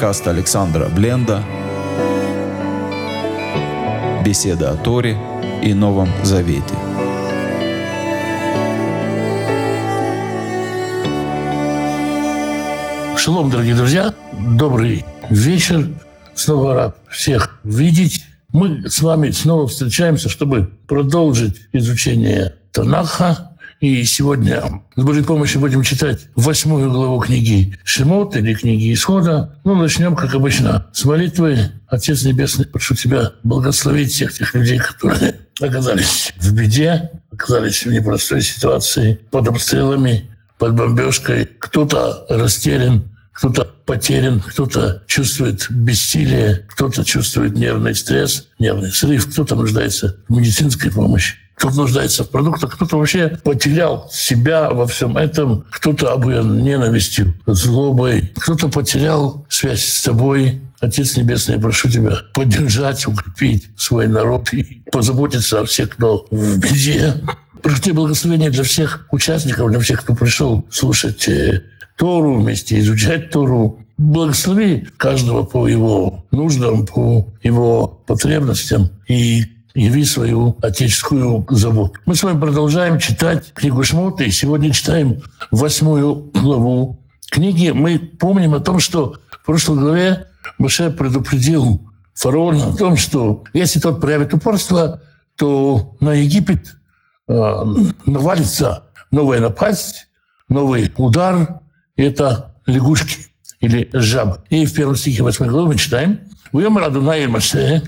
Подкаст Александра Бленда. Беседа о Торе и Новом Завете. Шалом, дорогие друзья. Добрый вечер. Снова рад всех видеть. Мы с вами снова встречаемся, чтобы продолжить изучение Танаха, и сегодня с Божьей помощью будем читать восьмую главу книги Шимот или книги Исхода. Ну, начнем, как обычно, с молитвы. Отец Небесный, прошу Тебя благословить всех тех людей, которые оказались в беде, оказались в непростой ситуации, под обстрелами, под бомбежкой. Кто-то растерян, кто-то потерян, кто-то чувствует бессилие, кто-то чувствует нервный стресс, нервный срыв, кто-то нуждается в медицинской помощи кто-то нуждается в продуктах, кто-то вообще потерял себя во всем этом, кто-то обуян ненавистью, злобой, кто-то потерял связь с тобой. Отец Небесный, я прошу тебя поддержать, укрепить свой народ и позаботиться о всех, кто в беде. Прошу тебя благословения для всех участников, для всех, кто пришел слушать э, Тору вместе, изучать Тору. Благослови каждого по его нуждам, по его потребностям. И яви свою отеческую заботу. Мы с вами продолжаем читать книгу Шмота, и сегодня читаем восьмую главу книги. Мы помним о том, что в прошлой главе Моше предупредил фараона о том, что если тот проявит упорство, то на Египет э, навалится новая напасть, новый удар. Это лягушки или жабы. И в первом стихе 8 главы мы читаем «Вьем Радунай Моше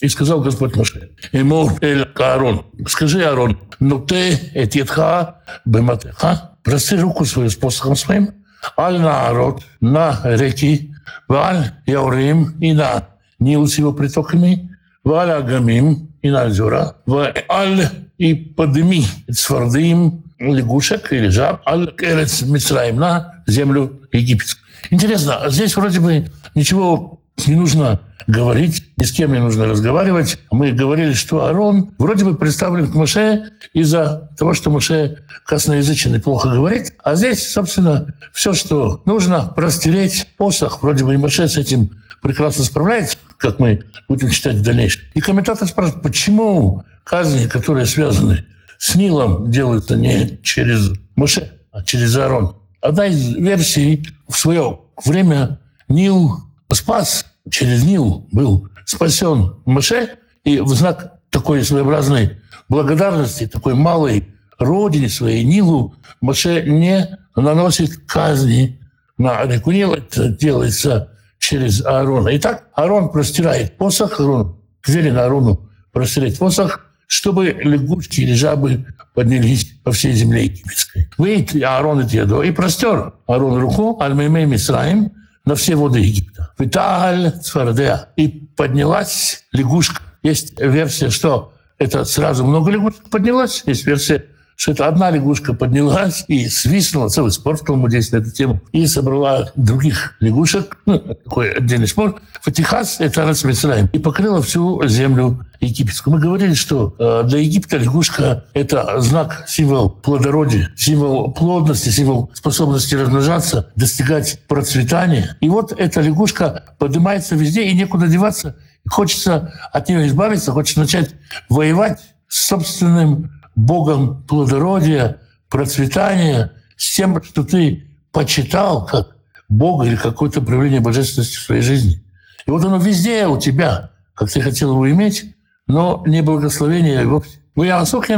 и сказал Господь Моше, ему эль Аарон, скажи, Аарон, ну ты этитха бематеха, прости руку свою с посохом своим, аль народ на реки, валь яурим и на Нил с его притоками, валь агамим и на озера, валь и подними цвардым лягушек или жаб, аль керец Мицраим на землю египетскую. Интересно, здесь вроде бы ничего не нужно говорить, ни с кем не нужно разговаривать. Мы говорили, что Арон вроде бы представлен к Моше из-за того, что Моше косноязычен и плохо говорит. А здесь, собственно, все, что нужно, простереть посох. Вроде бы и Моше с этим прекрасно справляется, как мы будем читать в дальнейшем. И комментатор спрашивает, почему казни, которые связаны с Нилом, делаются не через Моше, а через Арон. Одна из версий в свое время Нил спас через Нил, был спасен Моше, и в знак такой своеобразной благодарности, такой малой родине своей, Нилу, Моше не наносит казни на реку Нил. Это делается через Аарона. Итак, Аарон простирает посох, Аарон, велено Аарону простирать посох, чтобы лягушки или жабы поднялись по всей земле египетской. Выйдет Аарон и Теодо и простер Аарон руку, Аль-Меймей Мисраим, на все воды Египта. Виталь Цвардеа. И поднялась лягушка. Есть версия, что это сразу много лягушек поднялось. Есть версия, что это одна лягушка поднялась и свистнула, целый спор в Талмуде на эту тему, и собрала других лягушек, ну, такой отдельный спор. Фатихас — это Рацмисраем, и покрыла всю землю египетскую. Мы говорили, что э, для Египта лягушка — это знак, символ плодородия, символ плодности, символ способности размножаться, достигать процветания. И вот эта лягушка поднимается везде, и некуда деваться. Хочется от нее избавиться, хочется начать воевать с собственным Богом плодородия, процветания, с тем, что ты почитал как Бога или какое-то проявление божественности в своей жизни. И вот оно везде у тебя, как ты хотел его иметь, но не благословение его.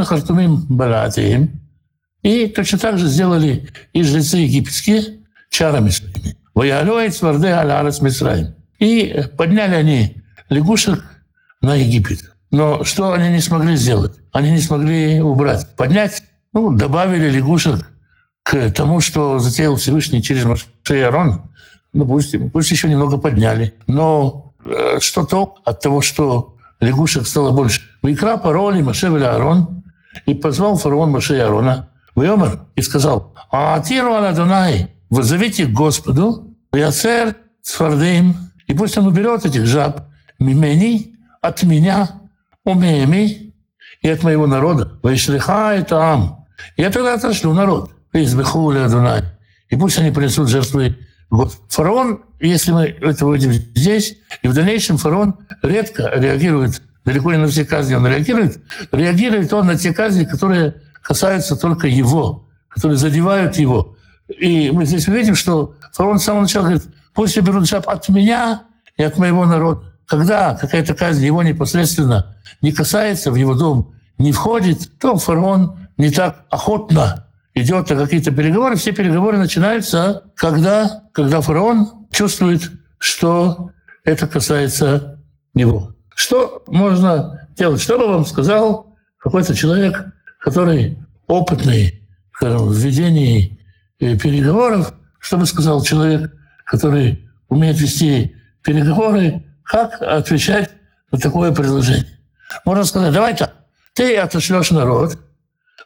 Хартумим балатиим. И точно так же сделали и жрецы египетские чарами своими. И подняли они лягушек на Египет. Но что они не смогли сделать? Они не смогли убрать. Поднять, ну, добавили лягушек к тому, что затеял Всевышний через Моше и Арон. Ну, пусть, еще немного подняли. Но э, что толк от того, что лягушек стало больше? Вайкра пароли Моше и Арон и позвал фараон Моше и Арона Вайомер и сказал, а Тиру Аладунай, вызовите к Господу, Яцер Цфардим, и пусть он уберет этих жаб, мимени, от меня, умеями и от моего народа. Вайшлиха это ам. Я тогда отошлю народ. И пусть они принесут жертвы Господа. Фараон, если мы это увидим здесь, и в дальнейшем фараон редко реагирует, далеко не на все казни он реагирует, реагирует он на те казни, которые касаются только его, которые задевают его. И мы здесь увидим, что фараон с самого начала говорит, пусть берут жаб от меня и от моего народа. Когда какая-то казнь его непосредственно не касается, в его дом не входит, то фараон не так охотно идет на какие-то переговоры. Все переговоры начинаются, когда, когда фараон чувствует, что это касается него. Что можно делать? Что бы вам сказал какой-то человек, который опытный скажем, в ведении э, переговоров, что бы сказал человек, который умеет вести переговоры, как отвечать на такое предложение? Можно сказать, давай так, ты отошлешь народ,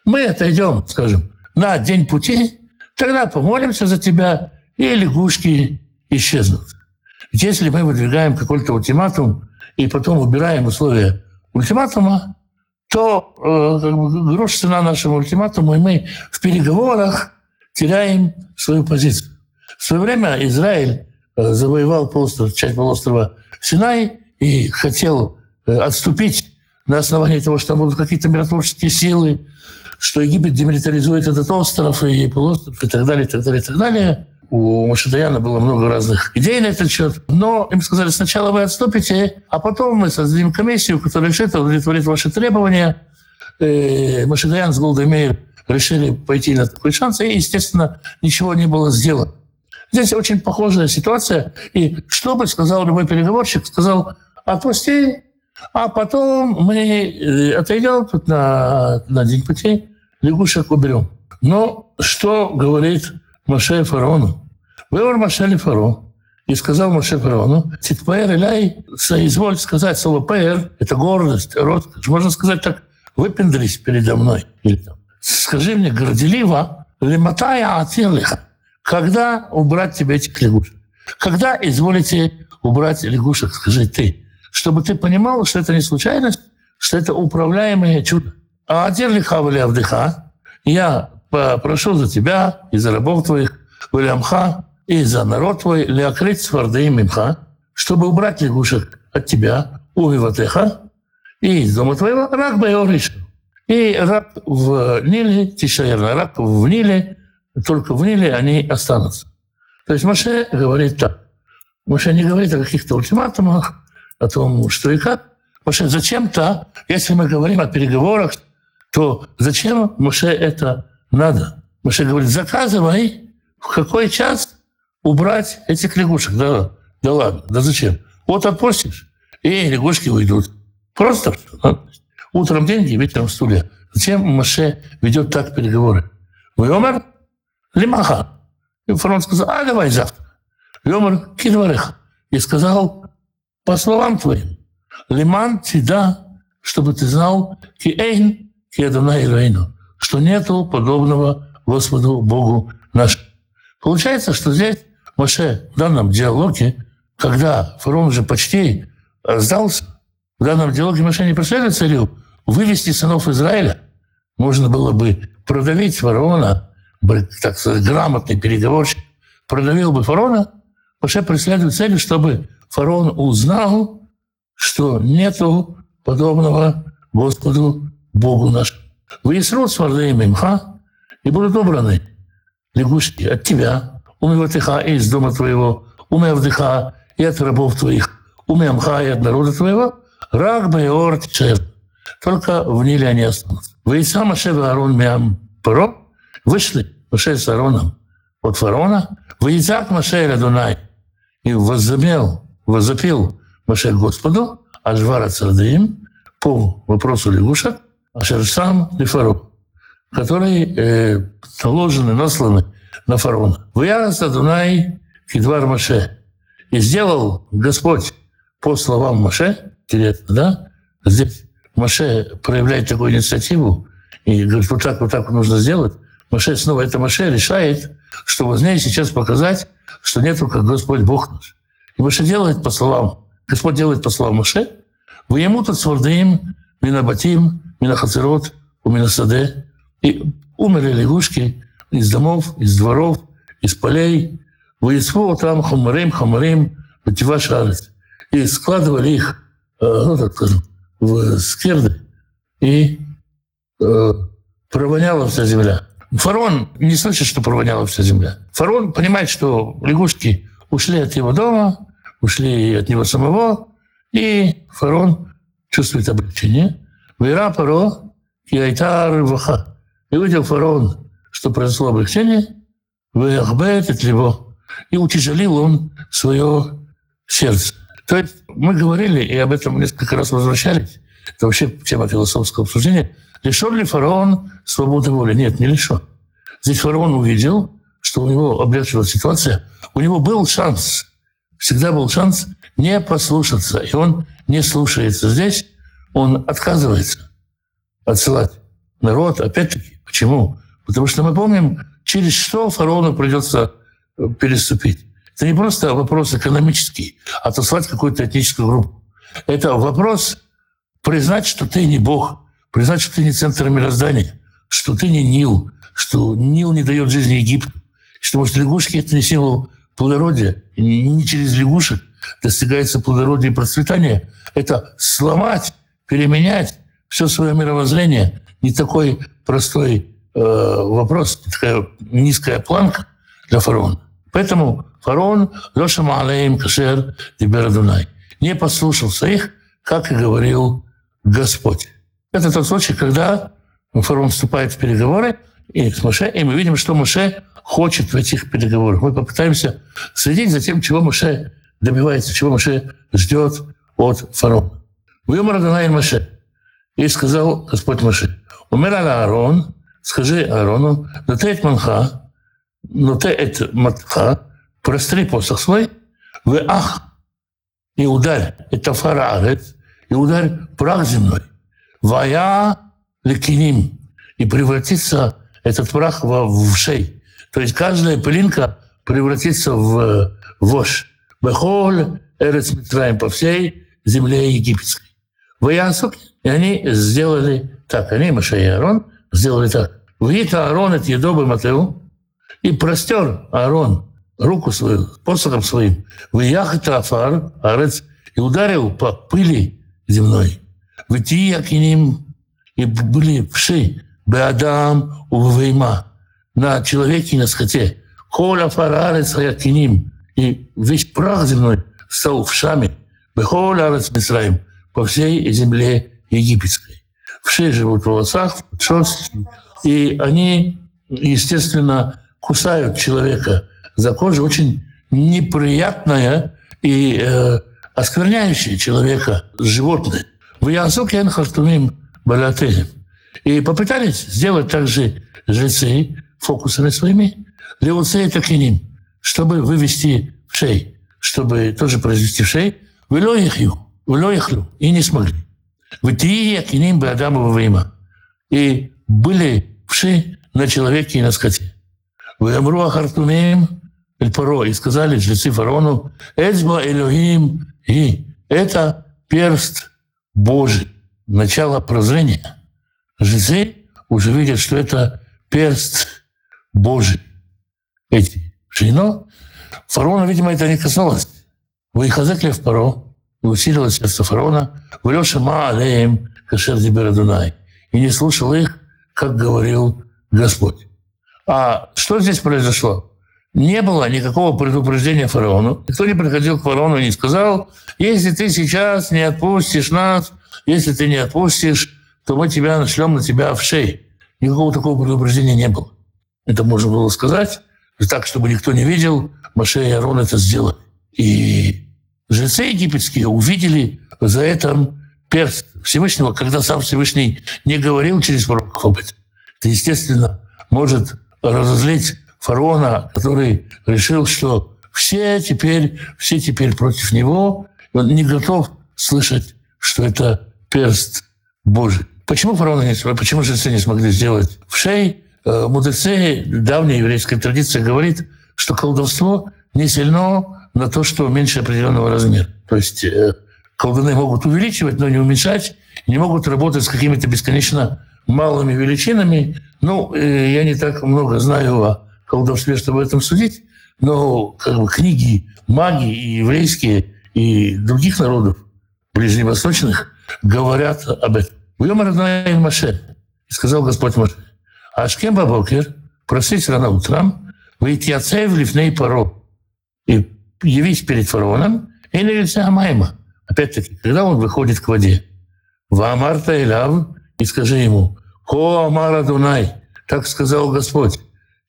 мы отойдем, скажем, на день пути, тогда помолимся за тебя, и лягушки исчезнут. Если мы выдвигаем какой-то ультиматум и потом убираем условия ультиматума, то э, грош цена нашему ультиматуму, и мы в переговорах теряем свою позицию. В свое время Израиль завоевал полуостров, часть полуострова Синай и хотел э, отступить на основании того, что там будут какие-то миротворческие силы, что Египет демилитаризует этот остров и полуостров и так далее, и так далее, и так далее. У Машидаяна было много разных идей на этот счет. Но им сказали, сначала вы отступите, а потом мы создадим комиссию, которая решит удовлетворит ваши требования. И Машидаян с Голдемейр решили пойти на такой шанс, и, естественно, ничего не было сделано. Здесь очень похожая ситуация. И что бы сказал любой переговорщик? Сказал, отпусти, а потом мы э, отойдем тут на, на день пути, лягушек уберем. Но что говорит Маше фараону? Выбор Маше ли фараон? И сказал Маше фараону, Титпаэр Иляй, соизволь сказать слово паэр, это гордость, роскошь. Можно сказать так, выпендрись передо мной. Или там, скажи мне горделиво, лиматая атилиха, когда убрать тебе этих лягушек? Когда изволите убрать лягушек, скажи ты, чтобы ты понимал, что это не случайность, что это управляемое чудо. А один лиха вали авдыха, я прошу за тебя и за рабов твоих, валямха, и за народ твой, леокрит сварды мимха, чтобы убрать лягушек от тебя, увиватеха, и из дома твоего рак байориш. И рак в Ниле, тишаерно, рак в Ниле, только в Ниле они останутся. То есть Маше говорит так. Маше не говорит о каких-то ультиматумах, о том, что и как. Маше зачем-то, если мы говорим о переговорах, то зачем Маше это надо? Маше говорит, заказывай, в какой час убрать этих лягушек. Да, да ладно, да зачем? Вот отпустишь, и лягушки уйдут. Просто утром деньги, вечером стулья. Зачем Маше ведет так переговоры? Войомер лимаха. И фараон сказал, а давай завтра. Войомер кидварех. И сказал, по словам твоим, лиман тида, чтобы ты знал, киэйн киадана ирейну, что нету подобного Господу Богу нашему. Получается, что здесь Моше в данном диалоге, когда фараон уже почти сдался, в данном диалоге Моше не преследует царю вывести сынов Израиля. Можно было бы продавить фараона, так сказать, грамотный переговорщик, продавил бы фараона, Моше преследует целью, чтобы фараон узнал, что нету подобного Господу Богу нашему. Выяснут свардеем имха, и будут убраны лягушки от тебя, умя ватыха и из дома твоего, умя вдыха и от рабов твоих, умя мха и от народа твоего, рак тишер. Только в Ниле они останутся. Вы сам Аше Аарон Миам Паро вышли, Маше с Аароном от фараона, и так Маше Радунай, и воззамел возопил Маше Господу, Ажвара Цардеим, по вопросу лягушек, Ашерсам Лифару, которые э, наложены, насланы на фараона. «Вяз Адунай Кидвар Маше». И сделал Господь по словам Маше, интересно, да? Здесь Маше проявляет такую инициативу и говорит, вот так, вот так нужно сделать. Маше снова, это Маше решает, что возьми сейчас показать, что нету, как Господь Бог наш. И Маше делает по словам, Господь делает по словам Маше, вы ему тут свардеем, минабатим, минахацерот, у минасаде. И умерли лягушки из домов, из дворов, из полей, Воисву там хамарим, хамарим, арец. И складывали их, э, ну, так скажем, в скирды, и э, провоняла вся земля. Фарон не слышит, что провоняла вся земля. Фарон понимает, что лягушки ушли от его дома, ушли от него самого, и фарон чувствует облегчение. Вера паро и айтар ваха. И увидел фараон, что произошло облегчение, выахбет от него, и утяжелил он свое сердце. То есть мы говорили, и об этом несколько раз возвращались, это вообще тема философского обсуждения, лишен ли фараон свободы воли? Нет, не лишен. Здесь фараон увидел, что у него облегчилась ситуация, у него был шанс, всегда был шанс не послушаться, и он не слушается. Здесь он отказывается отсылать народ. Опять-таки, почему? Потому что мы помним, через что фараону придется э, переступить. Это не просто вопрос экономический, отослать какую-то этническую группу. Это вопрос признать, что ты не Бог, признать, что ты не центр мироздания, что ты не Нил, что Нил не дает жизни Египту, что, может, лягушки — это не символ плодородия. И не через лягушек достигается плодородие и процветание. Это сломать, переменять все свое мировоззрение. Не такой простой э, вопрос, такая низкая планка для фараона. Поэтому фараон Леша Маалеем Кашер Диберадунай не послушался их, как и говорил Господь. Это тот случай, когда фараон вступает в переговоры и с Моше, и мы видим, что Моше хочет в этих переговорах. Мы попытаемся следить за тем, чего Моше добивается, чего Моше ждет от фараона. Вымар Данай Моше. И сказал Господь Моше, умер Аарон, скажи Аарону, да ты манха, но ты это матха, простри посох свой, вы ах, и ударь, это фараарец, и ударь прах земной. Вая лекиним, и превратится этот прах в, в шей. То есть каждая пылинка превратится в вошь. Бехоль эрец по всей земле египетской. В Ясук, и они сделали так. Они, Маша и Аарон, сделали так. Вита Аарон от Едобы Матеу, и простер Аарон руку свою, посохом своим, в Яхата Афар, Арец, и ударил по пыли земной. И были вши, Беадам Увейма, на человеке и на скоте. Коля Фарарец Якиним, и весь прах земной стал вшами. Бехоля Арец Мисраим, по всей земле египетской. Вши живут в волосах, в и они, естественно, кусают человека за кожу очень неприятное и э, оскверняющее человека животное. В Янсук Ян Хартумим Балятелем. И попытались сделать также жрецы фокусами своими, леуцея такиним, чтобы вывести в шей, чтобы тоже произвести в шей, в Илоихью, в Илоихлю, и не смогли. В Тии Акиним бы Адамова Вейма. И были вши на человеке и на скоте. В Амруа Хартумеем Эль-Паро, и сказали жрецы фараону, Эцба Элохим, и это перст Божий, начало прозрения – жрецы уже видят, что это перст Божий. Эти Шино. Фараона, видимо, это не касалось. Выхазек в Паро, и усилилось сердце фараона, «Влеша ма алеем кашер Дунай». И не слушал их, как говорил Господь. А что здесь произошло? Не было никакого предупреждения фараону. Никто не приходил к фараону и не сказал, если ты сейчас не отпустишь нас, если ты не отпустишь то мы тебя нашлем на тебя в шею. Никакого такого предупреждения не было. Это можно было сказать, так, чтобы никто не видел, Маше и Арон это сделали. И жрецы египетские увидели за это перст Всевышнего, когда сам Всевышний не говорил через пророков об этом. Это, естественно, может разозлить фараона, который решил, что все теперь, все теперь против него, он не готов слышать, что это перст Божий. Почему фараоны не почему жрецы не смогли сделать в шей? Э, мудрецы, давняя еврейская традиция говорит, что колдовство не сильно на то, что меньше определенного размера. То есть э, колдуны могут увеличивать, но не уменьшать, не могут работать с какими-то бесконечно малыми величинами. Ну, э, я не так много знаю о колдовстве, чтобы об этом судить, Но как бы книги маги и еврейские, и других народов, ближневосточных, говорят об этом. Уйом Радонай Маше, сказал Господь Маше, Ашкем Бабокер, просить рано утром, выйти отцев лифней паро, и явись перед фараоном, и на лице Амайма. Опять-таки, когда он выходит к воде. Ваамарта Илав, и скажи ему, Ко Амара Дунай, так сказал Господь,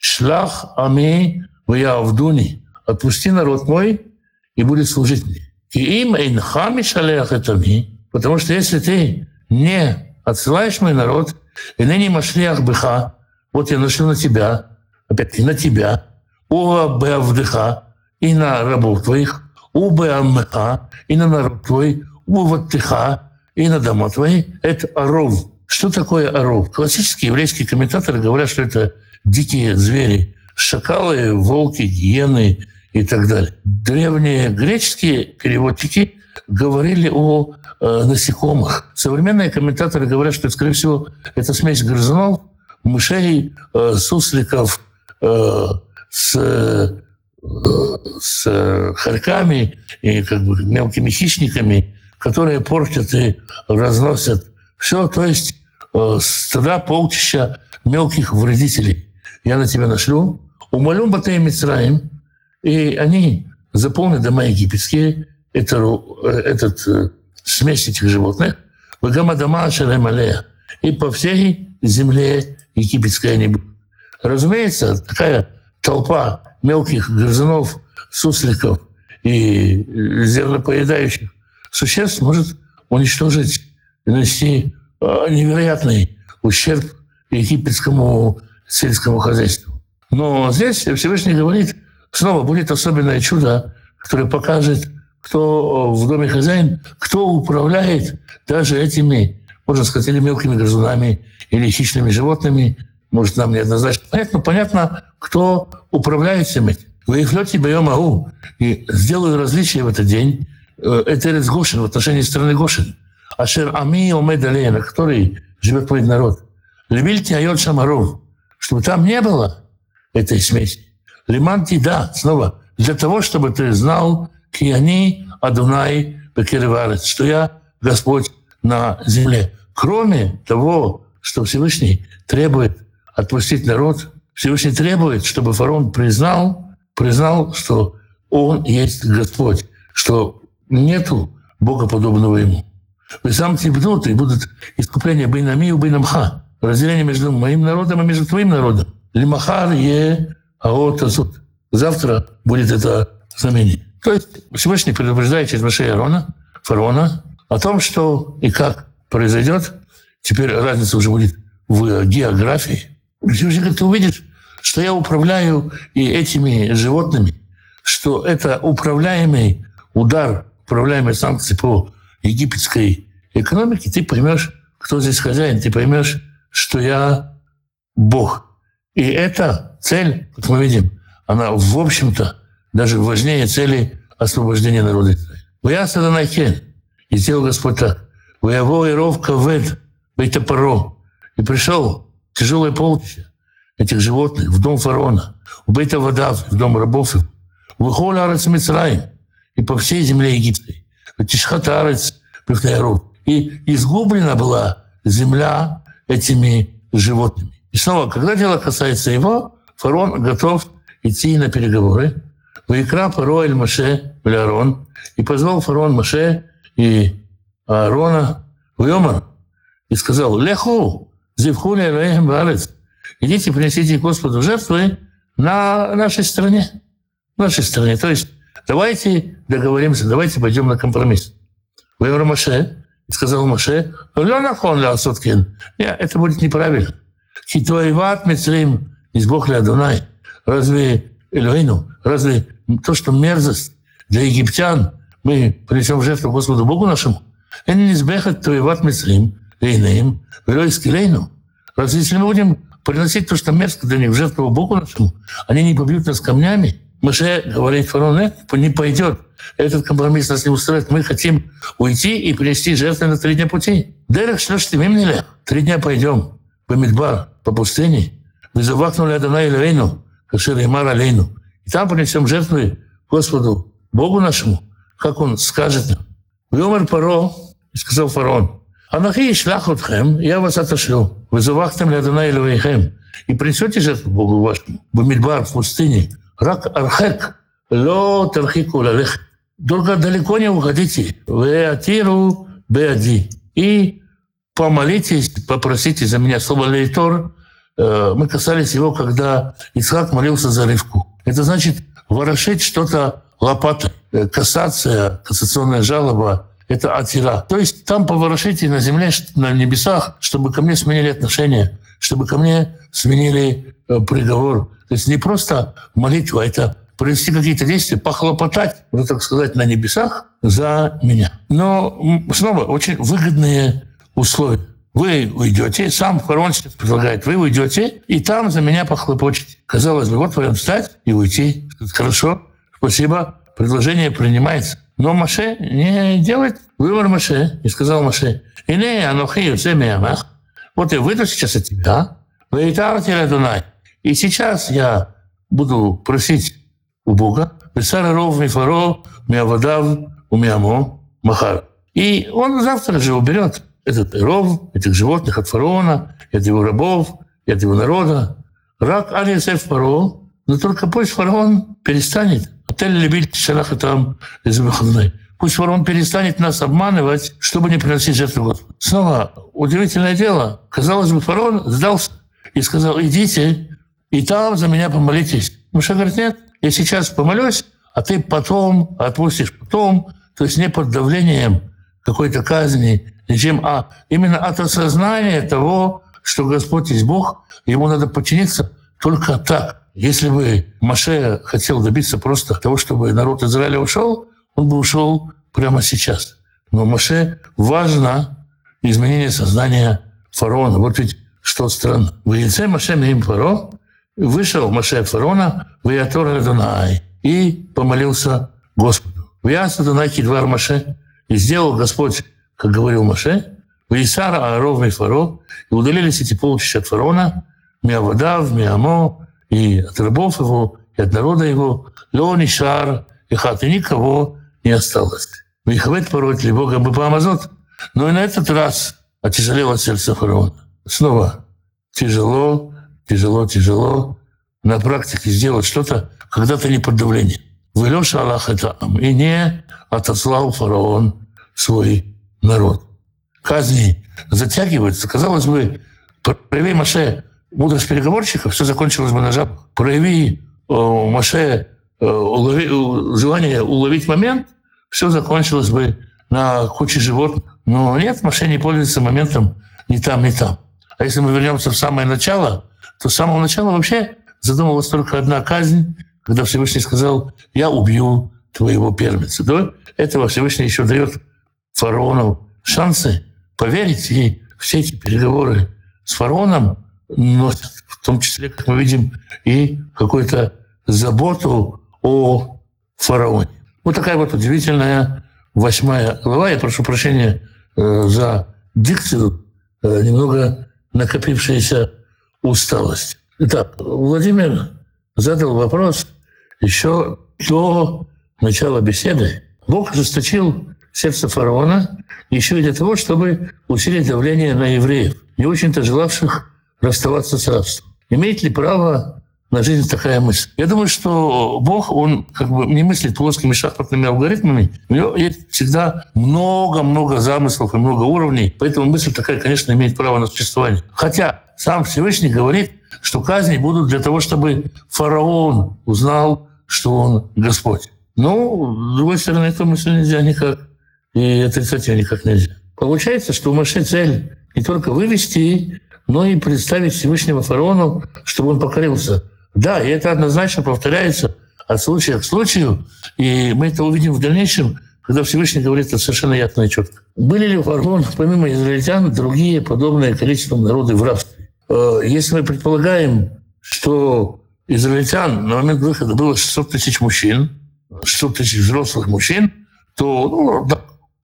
шлах ами в Явдуни, отпусти народ мой, и будет служить мне. И им эйнхами шалех это ми, потому что если ты не отсылаешь мой народ, и ныне машлях быха, вот я нашлю на тебя, опять-таки на тебя, у бэвдыха, и на рабов твоих, у бэаммеха, и на народ твой, у ваттыха, и на дома твои. Это оров. Что такое оров? Классические еврейские комментаторы говорят, что это дикие звери. Шакалы, волки, гиены и так далее. Древние греческие переводчики говорили о э, насекомых. Современные комментаторы говорят, что, скорее всего, это смесь грызунов, мышей, э, сусликов э, с, э, с хорьками и как бы мелкими хищниками, которые портят и разносят все. То есть э, стада полчища мелких вредителей. Я на тебя нашлю. Умолю Батей Мицраим, и они заполнят дома египетские, это, э, этот э, смесь этих животных, Вагама дома Шалемалея, и по всей земле египетской они будут. Разумеется, такая толпа мелких грызунов, сусликов и зернопоедающих существ может уничтожить нанести невероятный ущерб египетскому сельскому хозяйству. Но здесь Всевышний говорит, снова будет особенное чудо, которое покажет, кто в доме хозяин, кто управляет даже этими, можно сказать, или мелкими грызунами, или хищными животными. Может, нам неоднозначно понятно, понятно, кто управляет всем этим. Вы их лете могу и сделаю различие в этот день. Э, это Эрец Гошин в отношении страны Гошин. Ашер Ами Омед Алея, который живет твой народ. Любильте Айот Шамаров, чтобы там не было этой смеси. Лиманти, да, снова, для того, чтобы ты знал, Киани Адунай Бекереварец, что я Господь на земле. Кроме того, что Всевышний требует отпустить народ, Всевышний требует, чтобы фараон признал, признал, что он есть Господь, что нету Бога подобного ему. Вы сам тибнут, и будут искупления бейнами и бейнамха, разделение между моим народом и между твоим народом. Лимахар е аот азут. Завтра будет это знамение. То есть Всевышний предупреждает через Машея Арона, фараона, о том, что и как произойдет. Теперь разница уже будет в географии. Всевышний говорит, ты увидишь, что я управляю и этими животными, что это управляемый удар, управляемые санкции по египетской экономике, ты поймешь, кто здесь хозяин, ты поймешь, что я Бог. И эта цель, как мы видим, она, в общем-то, даже важнее цели освобождения народа Израиля. «Вая саданайкен» и сделал Господь так. «Ваяво и ров кавед бейтапаро» и пришел тяжелое полчища этих животных в дом фараона, в бейта вода, в дом рабов, в Ихоль Арец и по всей земле египетской. Тишхат Арец И изгублена была земля этими животными. И снова, когда дело касается его, фараон готов идти на переговоры. Ваикра Паро Эль Маше Аарон. И позвал фараон Маше и Аарона в Йоман. И сказал, Леху, зевхули Элеем Барец. Идите, принесите Господу жертвы на нашей стране. В нашей стране. То есть давайте договоримся, давайте пойдем на компромисс. Вайор Маше, сказал Маше. Нет, это будет неправильно. Хитоеват Мицрим, из Бог ля Дунай. Разве Элоину, разве то, что мерзость для египтян, мы принесем жертву Господу Богу нашему? Это не избегать Тоеват Мицрим, Лейнеем, Лейну. Разве если мы будем приносить то, что мерзко для них, в жертву Богу нашему, они не побьют нас камнями? Маше говорит фараон, нет, не пойдет. Этот компромисс нас не устраивает. Мы хотим уйти и принести жертвы на три дня пути. Дерех что ж ты мимнили? Три дня пойдем по Мидбар, по пустыне. Вы завакнули Адана Илейну, Кашир Имар Алейну. И там принесем жертвы Господу, Богу нашему, как он скажет нам. Вымер Паро, и сказал фараон, Анахи ишлях отхем, я вас отошлю. Вызывахтем лядана илвейхем. И принесете жертву Богу вашему. Бамидбар в пустыне. Рак архек. Ло тархику лалех. Только далеко не уходите. Веатиру беади. И помолитесь, попросите за меня слово лейтор. Э, мы касались его, когда Исхак молился за рыбку. Это значит ворошить что-то лопатой. Э, кассация, кассационная жалоба – это атира. То есть там поворошите на земле, на небесах, чтобы ко мне сменили отношения, чтобы ко мне сменили э, приговор. То есть не просто молитва, это провести какие-то действия, похлопотать, ну, так сказать, на небесах за меня. Но снова очень выгодные условия. Вы уйдете, сам сейчас предлагает, вы уйдете, и там за меня похлопочете. Казалось бы, вот вам встать и уйти. Хорошо, спасибо, предложение принимается. Но Маше не делает выбор Маше. И сказал Маше, «Ине анохи миамах». Вот я выйду сейчас от тебя, «Вейтар Дунай». И сейчас я буду просить у Бога, «Бесара ров мифаро, миавадав, умиамо, махар». И он завтра же уберет этот ров, этих животных от фараона, от его рабов, от его народа. Рак Алисеф Фаро, но только пусть фараон перестанет Отель любить шараха там из выходной. Пусть фараон перестанет нас обманывать, чтобы не приносить жертву Господу. Снова удивительное дело. Казалось бы, фараон сдался и сказал, идите, и там за меня помолитесь. Муша говорит, нет, я сейчас помолюсь, а ты потом отпустишь потом, то есть не под давлением какой-то казни, ничем, а именно от осознания того, что Господь есть Бог, ему надо подчиниться только так. Если бы Маше хотел добиться просто того, чтобы народ Израиля ушел, он бы ушел прямо сейчас. Но Маше важно изменение сознания фараона. Вот ведь что странно. В яйце Маше Мим Фаро вышел Маше фараона в Ятор Дунай и помолился Господу. В Яса Дунай Кидвар Маше и сделал Господь, как говорил Маше, в Исара Ааров Фаро, и удалились эти полчища от фараона, Миавадав, Миамо, и от рабов его, и от народа его, Леони Шар, и хаты никого не осталось. Вихвет пороть ли Бога бы помазот. Но и на этот раз отяжелело сердце фараона. Снова тяжело, тяжело, тяжело на практике сделать что-то, когда ты не под давлением. Вылеша Аллах это и не отослал фараон свой народ. Казни затягиваются. Казалось бы, прояви Маше мудрость переговорщиков, все закончилось бы на жабах. Прояви э, Маше э, улови, желание уловить момент, все закончилось бы на куче животных. Но нет, Маше не пользуется моментом ни там, ни там. А если мы вернемся в самое начало, то с самого начала вообще задумывалась только одна казнь, когда Всевышний сказал, я убью твоего первенца. До этого Всевышний еще дает фараону шансы поверить, и все эти переговоры с фараоном носят, в том числе, как мы видим, и какую-то заботу о фараоне. Вот такая вот удивительная восьмая глава. Я прошу прощения э, за дикцию, э, немного накопившаяся усталость. Итак, Владимир задал вопрос еще до начала беседы. Бог ожесточил сердце фараона еще и для того, чтобы усилить давление на евреев, не очень-то желавших расставаться с рабством. Имеет ли право на жизнь такая мысль? Я думаю, что Бог, он как бы не мыслит плоскими шахматными алгоритмами. У него есть всегда много-много замыслов и много уровней. Поэтому мысль такая, конечно, имеет право на существование. Хотя сам Всевышний говорит, что казни будут для того, чтобы фараон узнал, что он Господь. Но, с другой стороны, эту мысль нельзя никак. И отрицать ее никак нельзя. Получается, что у Маше цель не только вывести но и представить Всевышнего фараону, чтобы он покорился. Да, и это однозначно повторяется от случая к случаю, и мы это увидим в дальнейшем, когда Всевышний говорит это совершенно ясно и четко. Были ли у фараона, помимо израильтян, другие подобные количеством народы в рабстве? Э, если мы предполагаем, что израильтян на момент выхода было 600 тысяч мужчин, 600 тысяч взрослых мужчин, то, ну,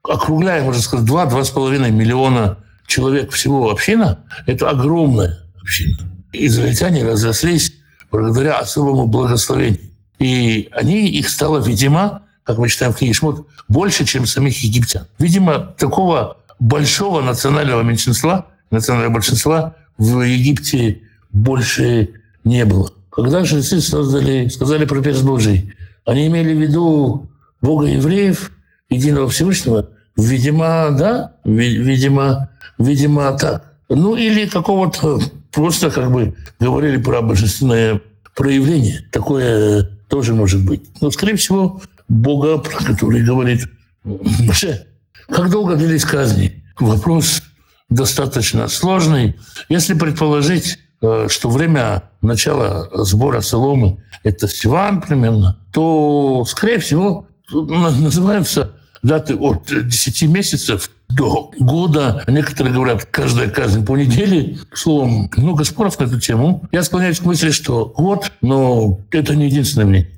округляем, можно сказать, 2-2,5 миллиона человек всего община – это огромная община. Израильтяне разрослись благодаря особому благословению. И они, их стало, видимо, как мы читаем в книге Шмот, больше, чем самих египтян. Видимо, такого большого национального меньшинства, национального большинства в Египте больше не было. Когда жрецы создали, сказали про перст Божий, они имели в виду Бога евреев, единого Всевышнего? Видимо, да, видимо, видимо так. Ну или какого-то просто как бы говорили про божественное проявление. Такое тоже может быть. Но, скорее всего, Бога, про который говорит Моше. Как долго длились казни? Вопрос достаточно сложный. Если предположить, э, что время начала сбора соломы – это Сиван примерно, то, скорее всего, называются даты от 10 месяцев до года. Некоторые говорят, каждая казнь по неделе. Словом, много споров на эту тему. Я склоняюсь к мысли, что год, но это не единственное мнение.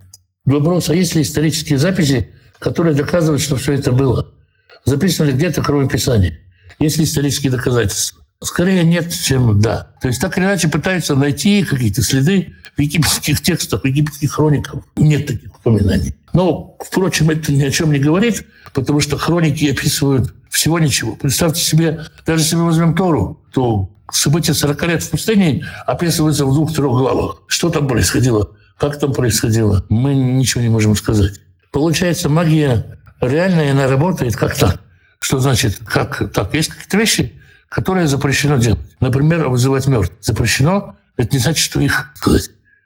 Вопрос, а есть ли исторические записи, которые доказывают, что все это было? Записано ли где-то, кроме Писания? Есть ли исторические доказательства? Скорее нет, чем да. То есть так или иначе пытаются найти какие-то следы в египетских текстах, в египетских хрониках. Нет таких упоминаний. Но, впрочем, это ни о чем не говорит, потому что хроники описывают всего ничего. Представьте себе, даже если мы возьмем Тору, то события 40 лет в пустыне описываются в двух-трех главах. Что там происходило? Как там происходило? Мы ничего не можем сказать. Получается, магия реальная, она работает как так. Что значит, как так? Есть какие-то вещи, которые запрещено делать. Например, вызывать мертвых. Запрещено, это не значит, что их,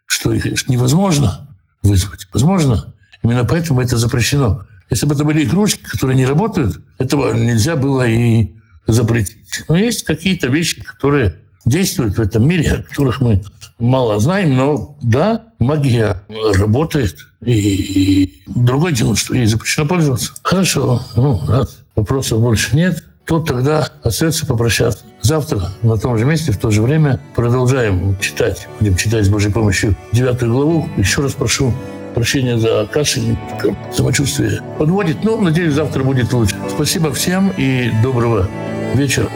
что их невозможно вызвать. Возможно. Именно поэтому это запрещено. Если бы это были игрушки, которые не работают, этого нельзя было и запретить. Но есть какие-то вещи, которые действуют в этом мире, о которых мы мало знаем, но да, магия работает. И, и другое дело, что ей запрещено пользоваться. Хорошо, ну, раз вопросов больше нет, то тогда остается попрощаться. Завтра на том же месте, в то же время продолжаем читать. Будем читать с Божьей помощью девятую главу. Еще раз прошу прощения за кашель, самочувствие подводит. Но, надеюсь, завтра будет лучше. Спасибо всем и доброго вечера.